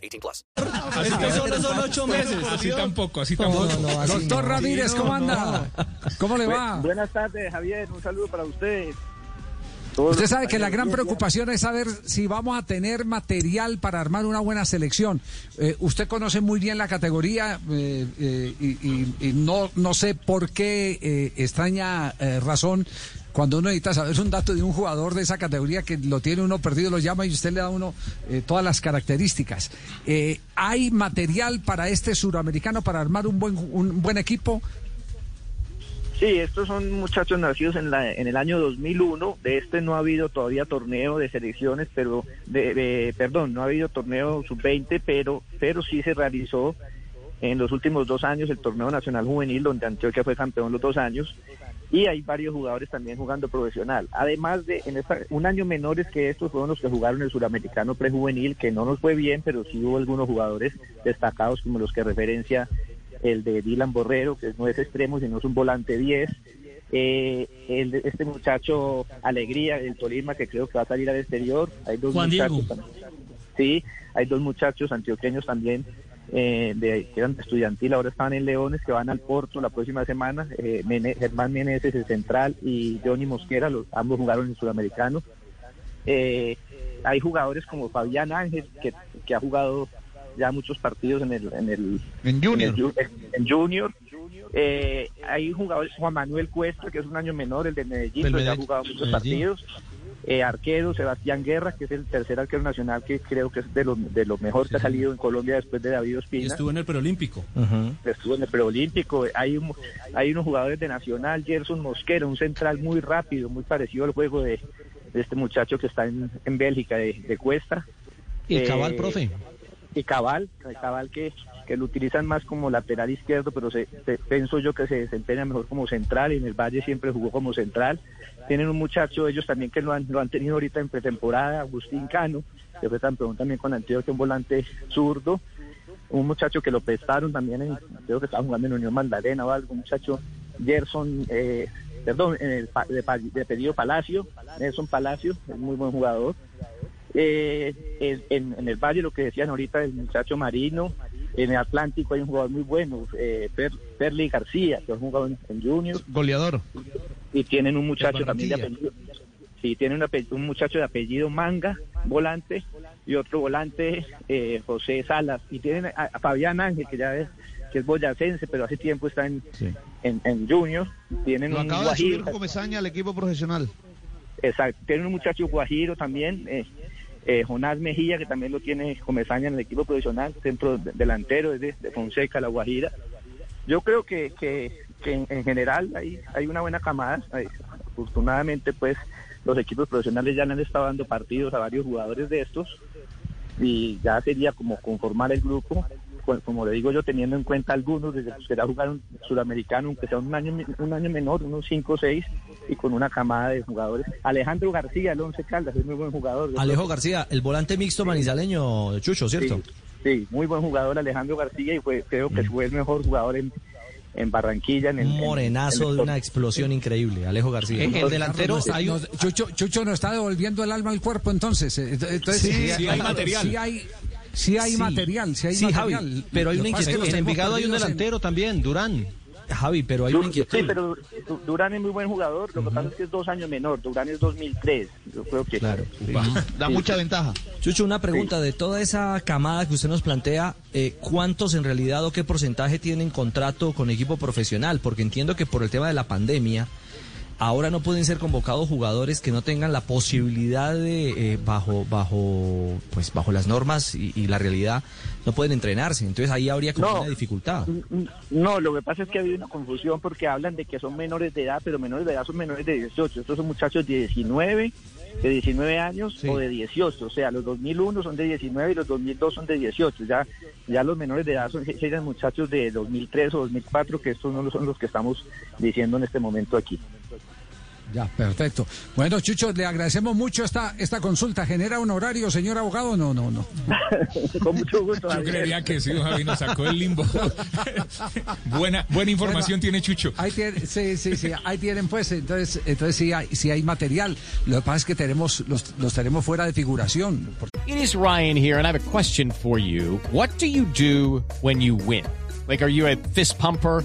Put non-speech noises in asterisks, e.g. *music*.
18 plus. solo son ocho meses. Así tampoco, así tampoco. Doctor Ramírez, ¿cómo anda? ¿Cómo le va? Buenas tardes, Javier. Un saludo para ustedes. Usted sabe que la gran preocupación es saber si vamos a tener material para armar una buena selección. Eh, usted conoce muy bien la categoría eh, eh, y, y, no, no sé por qué extraña razón cuando uno necesita saber un dato de un jugador de esa categoría que lo tiene uno perdido, lo llama y usted le da a uno todas las características. ¿Hay material para este suramericano para armar un buen, un buen equipo? Sí, estos son muchachos nacidos en, la, en el año 2001. De este no ha habido todavía torneo de selecciones, pero de, perdón, no ha habido torneo sub-20, pero pero sí se realizó en los últimos dos años el torneo nacional juvenil, donde Antioquia fue campeón los dos años. Y hay varios jugadores también jugando profesional. Además de, en esta, un año menores que estos fueron los que jugaron el suramericano prejuvenil, que no nos fue bien, pero sí hubo algunos jugadores destacados como los que referencia el de Dylan Borrero, que no es extremo, sino es un volante 10. Eh, el este muchacho Alegría, el Tolima, que creo que va a salir al exterior. Hay dos muchachos Sí, hay dos muchachos antioqueños también eh, de, que eran estudiantil, ahora están en Leones, que van al Porto la próxima semana. Eh, Germán Meneses, el central, y Johnny Mosquera, los, ambos jugaron en Sudamericano. Eh, hay jugadores como Fabián Ángel, que, que ha jugado ya muchos partidos en el en el en Junior en, Junior eh, hay jugadores Juan Manuel Cuesta que es un año menor el de Medellín, que ha jugado muchos partidos eh, arquero Sebastián Guerra que es el tercer arquero nacional que creo que es de lo, de lo mejor que ha salido en Colombia después de David Ospina. Estuvo en el preolímpico. Estuvo en el preolímpico. Hay hay unos jugadores de Nacional Gerson Mosquera un central muy rápido muy parecido al juego de, este muchacho que está en, en Bélgica de, Cuesta. Y cabal eh, profe y Cabal, Cabal que, que lo utilizan más como lateral izquierdo, pero se, pienso yo que se desempeña mejor como central y en el Valle siempre jugó como central. Tienen un muchacho, ellos también que lo han, lo han tenido ahorita en pretemporada, Agustín Cano, que fue campeón también con Antioquia, un volante zurdo. Un muchacho que lo prestaron también, en, creo que estaba jugando en Unión Magdalena o algo, un muchacho Gerson, eh, perdón, en el, de, de pedido Palacio, Nelson Palacio, es muy buen jugador. Eh, en, el Valle, lo que decían ahorita el muchacho Marino, en el Atlántico hay un jugador muy bueno, eh, Perli García, que es un jugador en, Junior. Goleador. Y tienen un muchacho también de apellido. Sí, tienen un, muchacho de apellido Manga, volante, y otro volante, eh, José Salas. Y tienen a, Fabián Ángel, que ya es que es boyacense, pero hace tiempo está en, en, Junior. Tienen un acaba guajiro, de subir al equipo profesional. Exacto. Tienen un muchacho guajiro también, eh, eh, Jonás Mejía, que también lo tiene Comesaña en el equipo profesional, centro delantero de, Fonseca, La Guajira. Yo creo que, que, en, general hay, hay una buena camada. afortunadamente, pues los equipos profesionales ya le han estado dando partidos a varios jugadores de estos y ya sería como conformar el grupo como le digo yo, teniendo en cuenta algunos, desde que será jugar un sudamericano, aunque sea un año, un año menor, unos 5 o 6, y con una camada de jugadores. Alejandro García, el Once Caldas, es muy buen jugador. Alejo García, el volante mixto manizaleño, Chucho, ¿cierto? Sí, muy buen jugador Alejandro García, y fue, creo que mm. fue el mejor jugador en, en Barranquilla. En el, morenazo de una explosión increíble, Alejo García. El, delantero, Chucho, Chucho nos está devolviendo el alma al cuerpo entonces. Eh, entonces sí, hay material. Sí hay, Sí hay material, sí hay material. pero hay una inquietud. En Envigado hay un delantero también, Durán. Javi, pero hay una inquietud. Sí, pero Durán es muy buen jugador. Lo que pasa es que es dos años menor. Durán es 2003. Yo creo que. Claro. Da mucha ventaja. Chucho, una pregunta. De toda esa camada que usted nos plantea, eh, ¿cuántos en realidad o qué porcentaje tienen contrato con equipo profesional? Porque entiendo que por el tema de la pandemia ahora no pueden ser convocados jugadores que no tengan la posibilidad de, eh, bajo, bajo, pues bajo las normas y, y, la realidad, no pueden entrenarse. Entonces ahí habría como No. una dificultad. No, lo que pasa es que ha habido una confusión porque hablan de que son menores de edad, pero menores de edad son menores de 18. Estos son muchachos de 19, de 19 años Sí. o de 18. O sea, los 2001 son de 19 y los 2002 son de 18. Ya, ya los menores de edad son serían muchachos de 2003 o 2004, que estos no son los que estamos diciendo en este momento aquí. Ya, perfecto. Bueno, Chucho, le agradecemos mucho esta, esta consulta. ¿Genera un horario, señor abogado? No, no, no. *laughs* Con mucho gusto. Yo Javier. creería que sí, don Javi nos sacó del limbo. *laughs* buena, buena información Bueno, tiene Chucho. Ahí tiene, sí, sí, sí, ahí tienen pues, entonces, entonces sí hay, sí hay material. Lo que pasa es que tenemos, los, los tenemos fuera de figuración. It is Ryan here, and I have a question for you. What do you do when you win? Like, are you a fist pumper?